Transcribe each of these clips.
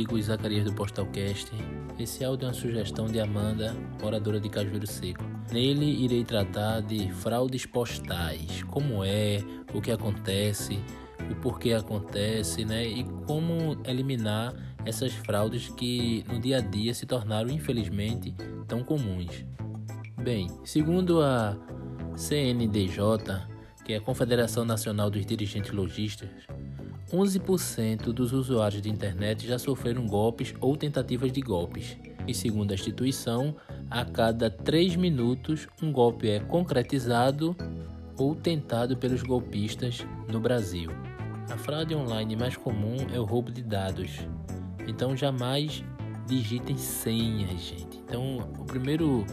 amigo Zacarias do Postalcast. Esse áudio é uma sugestão de Amanda, moradora de Cajueiro Seco. Nele irei tratar de fraudes postais, como é, o que acontece, o porquê acontece, né? E como eliminar essas fraudes que no dia a dia se tornaram infelizmente tão comuns. Bem, segundo a CNDJ, que é a Confederação Nacional dos Dirigentes Logistas, 11% dos usuários de internet já sofreram golpes ou tentativas de golpes. E segundo a instituição, a cada 3 minutos um golpe é concretizado ou tentado pelos golpistas no Brasil. A fraude online mais comum é o roubo de dados. Então jamais digitem senhas, gente. Então o primeiro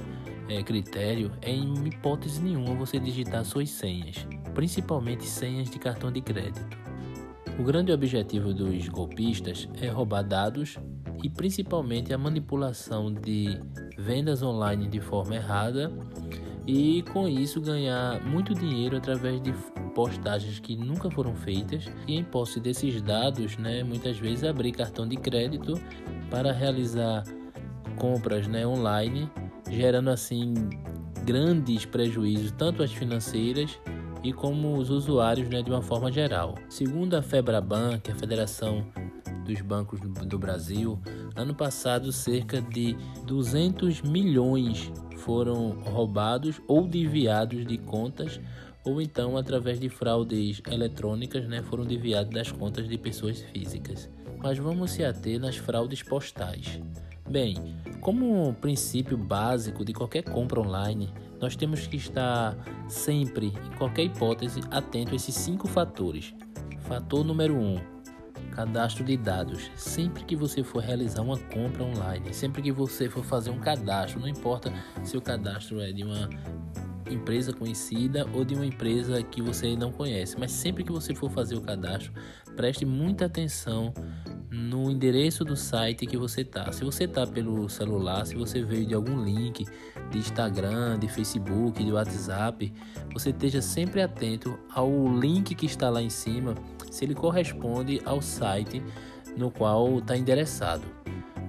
é, critério é em hipótese nenhuma você digitar suas senhas, principalmente senhas de cartão de crédito. O grande objetivo dos golpistas é roubar dados e principalmente a manipulação de vendas online de forma errada e com isso ganhar muito dinheiro através de postagens que nunca foram feitas. E em posse desses dados, né, muitas vezes abrir cartão de crédito para realizar compras né, online, gerando assim grandes prejuízos tanto às financeiras e como os usuários né, de uma forma geral. Segundo a Febraban, que é a Federação dos Bancos do Brasil, ano passado cerca de 200 milhões foram roubados ou desviados de contas ou então através de fraudes eletrônicas né, foram desviados das contas de pessoas físicas. Mas vamos se ater nas fraudes postais. Bem, como princípio básico de qualquer compra online, nós temos que estar sempre, em qualquer hipótese, atento a esses cinco fatores. Fator número 1: um, cadastro de dados. Sempre que você for realizar uma compra online, sempre que você for fazer um cadastro, não importa se o cadastro é de uma empresa conhecida ou de uma empresa que você não conhece, mas sempre que você for fazer o cadastro, preste muita atenção no endereço do site que você tá. Se você tá pelo celular, se você veio de algum link de Instagram, de Facebook, de WhatsApp, você esteja sempre atento ao link que está lá em cima, se ele corresponde ao site no qual está endereçado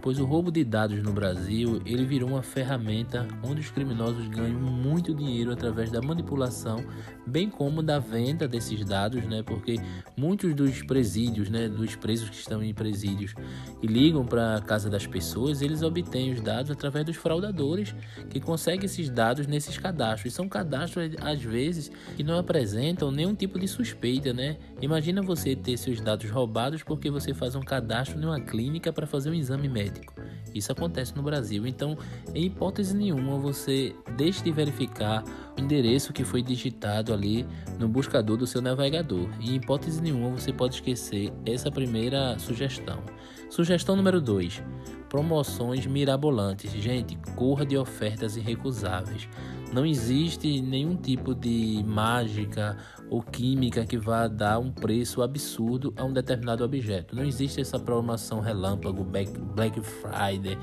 pois o roubo de dados no Brasil ele virou uma ferramenta onde os criminosos ganham muito dinheiro através da manipulação, bem como da venda desses dados, né? Porque muitos dos presídios, né, dos presos que estão em presídios e ligam para a casa das pessoas, eles obtêm os dados através dos fraudadores que conseguem esses dados nesses cadastros. E são cadastros às vezes que não apresentam nenhum tipo de suspeita, né? Imagina você ter seus dados roubados porque você faz um cadastro em uma clínica para fazer um exame médico. Isso acontece no Brasil. Então, em hipótese nenhuma, você deixe de verificar endereço que foi digitado ali no buscador do seu navegador. Em hipótese nenhuma, você pode esquecer essa primeira sugestão. Sugestão número 2: promoções mirabolantes. Gente, corra de ofertas irrecusáveis. Não existe nenhum tipo de mágica ou química que vá dar um preço absurdo a um determinado objeto. Não existe essa promoção relâmpago, Black Friday,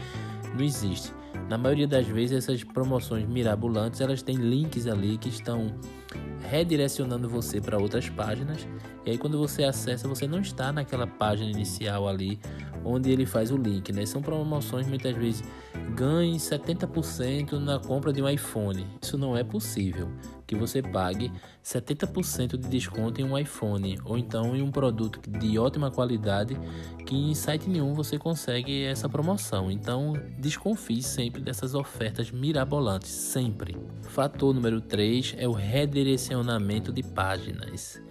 não existe. Na maioria das vezes essas promoções mirabolantes, elas têm links ali que estão redirecionando você para outras páginas. E aí quando você acessa, você não está naquela página inicial ali onde ele faz o link, né? São promoções muitas vezes ganhe 70% na compra de um iPhone. Isso não é possível que você pague 70% de desconto em um iPhone ou então em um produto de ótima qualidade que em site nenhum você consegue essa promoção. Então desconfie sempre dessas ofertas mirabolantes, sempre. Fator número 3 é o redirecionamento de páginas.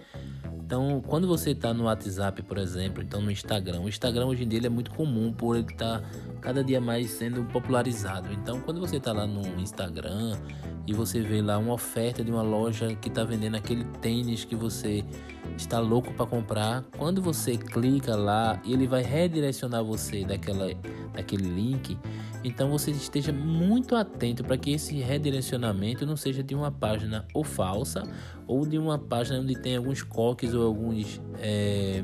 Então, quando você está no WhatsApp, por exemplo, então no Instagram, o Instagram hoje em dia é muito comum por ele estar tá cada dia mais sendo popularizado. Então, quando você está lá no Instagram e você vê lá uma oferta de uma loja que está vendendo aquele tênis que você está louco para comprar, quando você clica lá, ele vai redirecionar você daquela, daquele link. Então você esteja muito atento para que esse redirecionamento não seja de uma página ou falsa ou de uma página onde tem alguns coques ou alguns é,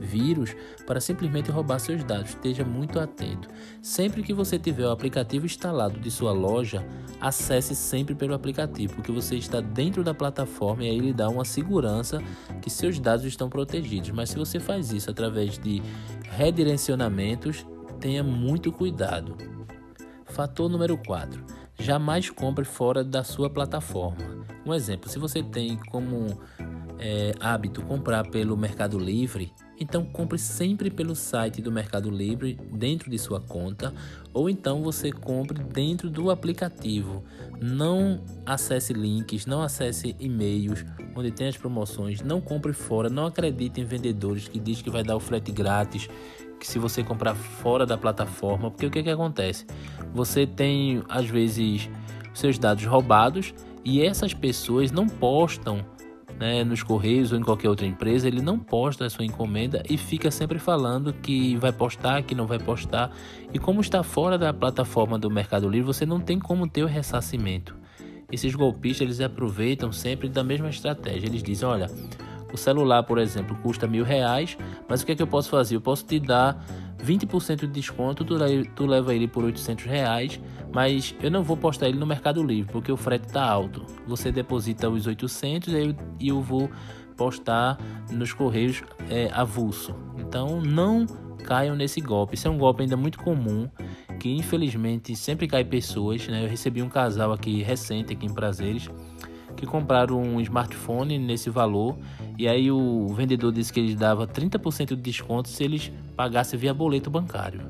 vírus para simplesmente roubar seus dados. Esteja muito atento. Sempre que você tiver o aplicativo instalado de sua loja, acesse sempre pelo aplicativo, porque você está dentro da plataforma e aí ele dá uma segurança que seus dados estão protegidos. Mas se você faz isso através de redirecionamentos, tenha muito cuidado. Fator número 4. Jamais compre fora da sua plataforma. Um exemplo, se você tem como é, hábito comprar pelo Mercado Livre, então compre sempre pelo site do Mercado Livre dentro de sua conta, ou então você compre dentro do aplicativo. Não acesse links, não acesse e-mails onde tem as promoções, não compre fora, não acredite em vendedores que diz que vai dar o frete grátis, que se você comprar fora da plataforma, porque o que que acontece? Você tem às vezes seus dados roubados e essas pessoas não postam né, nos Correios ou em qualquer outra empresa, ele não posta a sua encomenda e fica sempre falando que vai postar, que não vai postar. E como está fora da plataforma do Mercado Livre, você não tem como ter o ressarcimento. Esses golpistas eles aproveitam sempre da mesma estratégia. Eles dizem: olha, o celular, por exemplo, custa mil reais, mas o que é que eu posso fazer? Eu posso te dar 20% de desconto, tu, tu leva ele por 800 reais, mas eu não vou postar ele no Mercado Livre, porque o frete está alto. Você deposita os 800 e eu, eu vou postar nos correios é, avulso. Então não caiam nesse golpe. Isso é um golpe ainda muito comum, que infelizmente sempre cai pessoas. Né? Eu recebi um casal aqui recente, aqui em Prazeres, que compraram um smartphone nesse valor e aí o vendedor disse que eles dava 30% de desconto se eles pagassem via boleto bancário.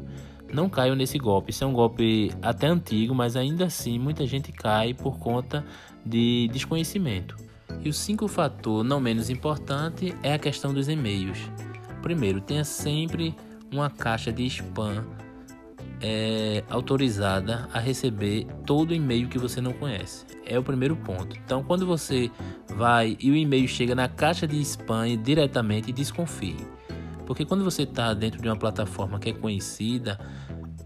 Não caiam nesse golpe. Isso é um golpe até antigo, mas ainda assim muita gente cai por conta de desconhecimento. E o cinco fator não menos importante é a questão dos e-mails. Primeiro, tenha sempre uma caixa de spam é, autorizada a receber todo e-mail que você não conhece. É o primeiro ponto. Então, quando você vai e o e-mail chega na caixa de spam diretamente, desconfie. Porque quando você está dentro de uma plataforma que é conhecida,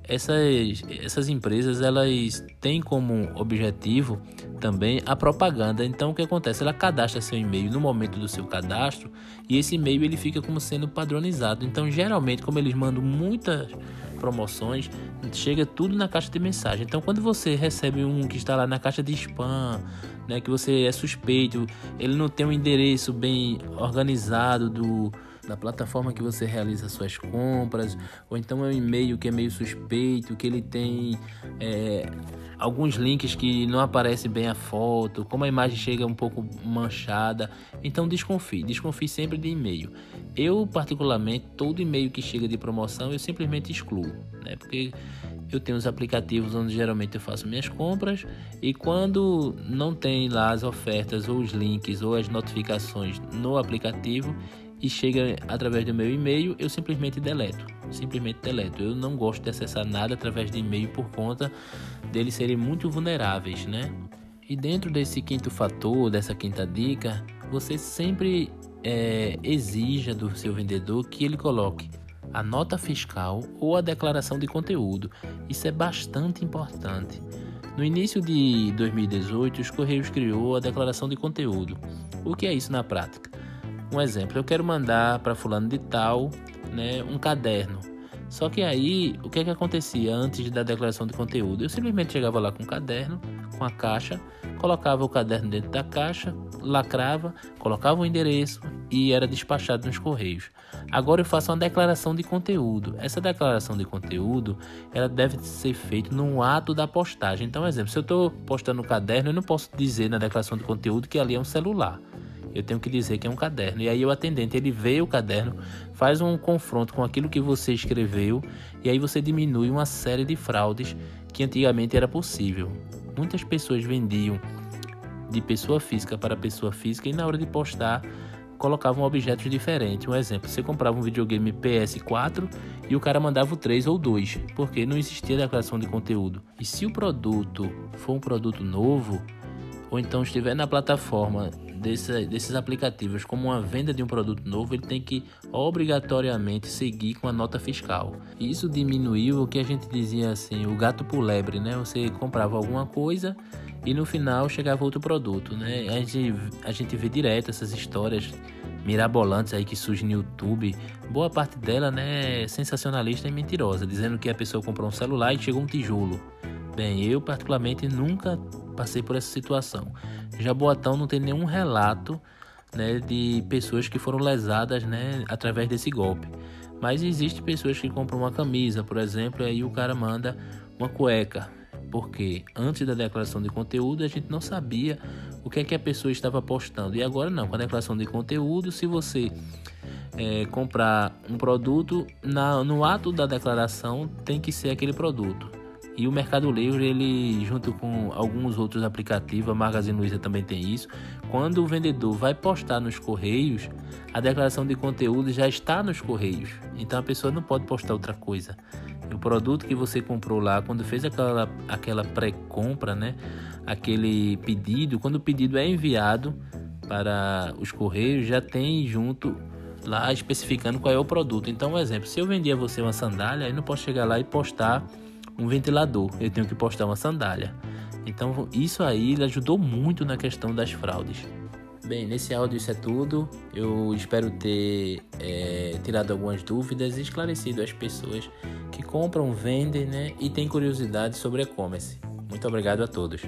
essas, essas empresas elas têm como objetivo também a propaganda. Então o que acontece? Ela cadastra seu e-mail no momento do seu cadastro e esse e-mail ele fica como sendo padronizado. Então geralmente como eles mandam muitas promoções, chega tudo na caixa de mensagem. Então, quando você recebe um que está lá na caixa de spam, né, que você é suspeito, ele não tem um endereço bem organizado do da plataforma que você realiza suas compras, ou então é um e-mail que é meio suspeito, que ele tem é, alguns links que não aparece bem a foto, como a imagem chega um pouco manchada. Então desconfie, desconfie sempre de e-mail. Eu, particularmente, todo e-mail que chega de promoção eu simplesmente excluo, né? Porque eu tenho os aplicativos onde geralmente eu faço minhas compras e quando não tem lá as ofertas ou os links ou as notificações no aplicativo, e chega através do meu e-mail, eu simplesmente deleto. Simplesmente deleto. Eu não gosto de acessar nada através de e-mail por conta deles serem muito vulneráveis, né? E dentro desse quinto fator, dessa quinta dica, você sempre é, exija do seu vendedor que ele coloque a nota fiscal ou a declaração de conteúdo. Isso é bastante importante. No início de 2018, os Correios criou a declaração de conteúdo. O que é isso na prática? Um exemplo, eu quero mandar para fulano de tal, né, um caderno. Só que aí, o que é que acontecia antes da declaração de conteúdo? Eu simplesmente chegava lá com o caderno, com a caixa, colocava o caderno dentro da caixa, lacrava, colocava o endereço e era despachado nos correios. Agora eu faço uma declaração de conteúdo. Essa declaração de conteúdo, ela deve ser feita no ato da postagem. Então, exemplo, se eu estou postando o caderno, eu não posso dizer na declaração de conteúdo que ali é um celular eu tenho que dizer que é um caderno. E aí o atendente ele vê o caderno, faz um confronto com aquilo que você escreveu e aí você diminui uma série de fraudes que antigamente era possível. Muitas pessoas vendiam de pessoa física para pessoa física e na hora de postar colocavam objetos diferentes. Um exemplo, você comprava um videogame PS4 e o cara mandava o 3 ou 2, porque não existia declaração de conteúdo. E se o produto for um produto novo, ou então estiver na plataforma desse, desses aplicativos como uma venda de um produto novo, ele tem que obrigatoriamente seguir com a nota fiscal. Isso diminuiu o que a gente dizia assim, o gato por lebre, né? Você comprava alguma coisa e no final chegava outro produto, né? A gente, a gente vê direto essas histórias mirabolantes aí que surgem no YouTube. Boa parte dela, né, é sensacionalista e mentirosa, dizendo que a pessoa comprou um celular e chegou um tijolo. Bem, eu particularmente nunca passei por essa situação. Jaboatão não tem nenhum relato né, de pessoas que foram lesadas né, através desse golpe. Mas existe pessoas que compram uma camisa, por exemplo, e aí o cara manda uma cueca. Porque antes da declaração de conteúdo a gente não sabia o que é que a pessoa estava postando. E agora não, com a declaração de conteúdo, se você é, comprar um produto, na, no ato da declaração tem que ser aquele produto. E o Mercado Livre, ele junto com alguns outros aplicativos, a Magazine Luiza também tem isso. Quando o vendedor vai postar nos correios, a declaração de conteúdo já está nos correios. Então a pessoa não pode postar outra coisa. O produto que você comprou lá, quando fez aquela, aquela pré-compra, né? Aquele pedido, quando o pedido é enviado para os correios, já tem junto lá especificando qual é o produto. Então, um exemplo, se eu vendia você uma sandália, eu não posso chegar lá e postar um ventilador, eu tenho que postar uma sandália. Então isso aí ajudou muito na questão das fraudes. Bem, nesse áudio isso é tudo. Eu espero ter é, tirado algumas dúvidas e esclarecido as pessoas que compram, vendem né, e têm curiosidade sobre e-commerce. Muito obrigado a todos.